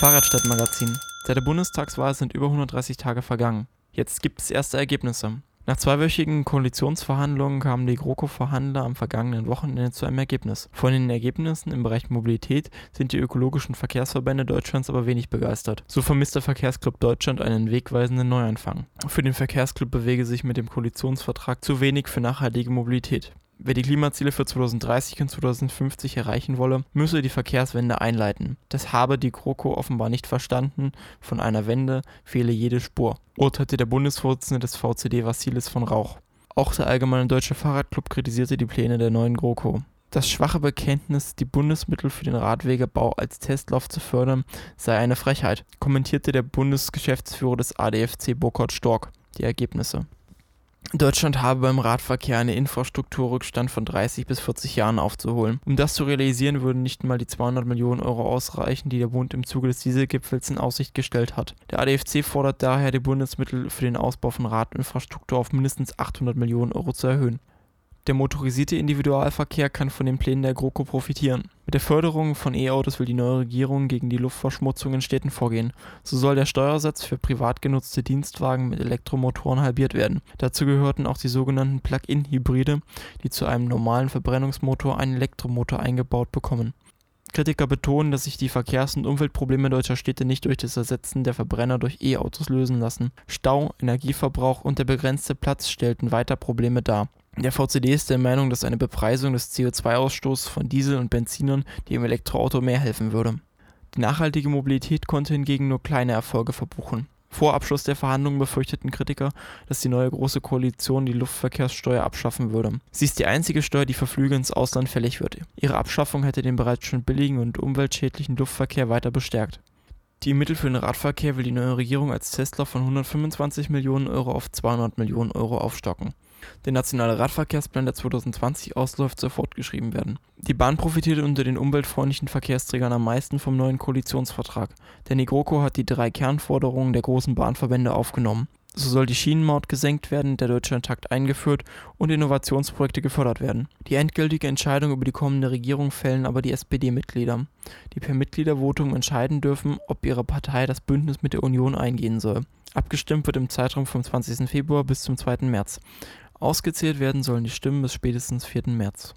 Fahrradstadtmagazin. Seit der Bundestagswahl sind über 130 Tage vergangen. Jetzt gibt es erste Ergebnisse. Nach zweiwöchigen Koalitionsverhandlungen kamen die GroKo-Verhandler am vergangenen Wochenende zu einem Ergebnis. Von den Ergebnissen im Bereich Mobilität sind die ökologischen Verkehrsverbände Deutschlands aber wenig begeistert. So vermisst der Verkehrsclub Deutschland einen wegweisenden Neuanfang. Für den Verkehrsclub bewege sich mit dem Koalitionsvertrag zu wenig für nachhaltige Mobilität. Wer die Klimaziele für 2030 und 2050 erreichen wolle, müsse die Verkehrswende einleiten. Das habe die GroKo offenbar nicht verstanden, von einer Wende fehle jede Spur, urteilte der Bundesvorsitzende des VCD Vassilis von Rauch. Auch der Allgemeine Deutsche Fahrradclub kritisierte die Pläne der neuen GroKo. Das schwache Bekenntnis, die Bundesmittel für den Radwegebau als Testlauf zu fördern, sei eine Frechheit, kommentierte der Bundesgeschäftsführer des ADFC Burkhard Stork die Ergebnisse. Deutschland habe beim Radverkehr einen Infrastrukturrückstand von 30 bis 40 Jahren aufzuholen. Um das zu realisieren, würden nicht mal die 200 Millionen Euro ausreichen, die der Bund im Zuge des Dieselgipfels in Aussicht gestellt hat. Der ADFC fordert daher, die Bundesmittel für den Ausbau von Radinfrastruktur auf mindestens 800 Millionen Euro zu erhöhen. Der motorisierte Individualverkehr kann von den Plänen der GroKo profitieren. Mit der Förderung von E-Autos will die neue Regierung gegen die Luftverschmutzung in Städten vorgehen. So soll der Steuersatz für privat genutzte Dienstwagen mit Elektromotoren halbiert werden. Dazu gehörten auch die sogenannten Plug-in-Hybride, die zu einem normalen Verbrennungsmotor einen Elektromotor eingebaut bekommen. Kritiker betonen, dass sich die Verkehrs- und Umweltprobleme deutscher Städte nicht durch das Ersetzen der Verbrenner durch E-Autos lösen lassen. Stau, Energieverbrauch und der begrenzte Platz stellten weiter Probleme dar. Der VCD ist der Meinung, dass eine Bepreisung des CO2-Ausstoßes von Diesel und Benzinern dem Elektroauto mehr helfen würde. Die nachhaltige Mobilität konnte hingegen nur kleine Erfolge verbuchen. Vor Abschluss der Verhandlungen befürchteten Kritiker, dass die neue Große Koalition die Luftverkehrssteuer abschaffen würde. Sie ist die einzige Steuer, die für Flüge ins Ausland fällig wird. Ihre Abschaffung hätte den bereits schon billigen und umweltschädlichen Luftverkehr weiter bestärkt. Die Mittel für den Radverkehr will die neue Regierung als Tesla von 125 Millionen Euro auf 200 Millionen Euro aufstocken. Der nationale Radverkehrsplan, der 2020 ausläuft, soll fortgeschrieben werden. Die Bahn profitiert unter den umweltfreundlichen Verkehrsträgern am meisten vom neuen Koalitionsvertrag, denn die GroKo hat die drei Kernforderungen der großen Bahnverbände aufgenommen. So soll die Schienenmaut gesenkt werden, der Deutschlandtakt eingeführt und Innovationsprojekte gefördert werden. Die endgültige Entscheidung über die kommende Regierung fällen aber die SPD-Mitglieder, die per Mitgliedervotum entscheiden dürfen, ob ihre Partei das Bündnis mit der Union eingehen soll. Abgestimmt wird im Zeitraum vom 20. Februar bis zum 2. März. Ausgezählt werden sollen die Stimmen bis spätestens 4. März.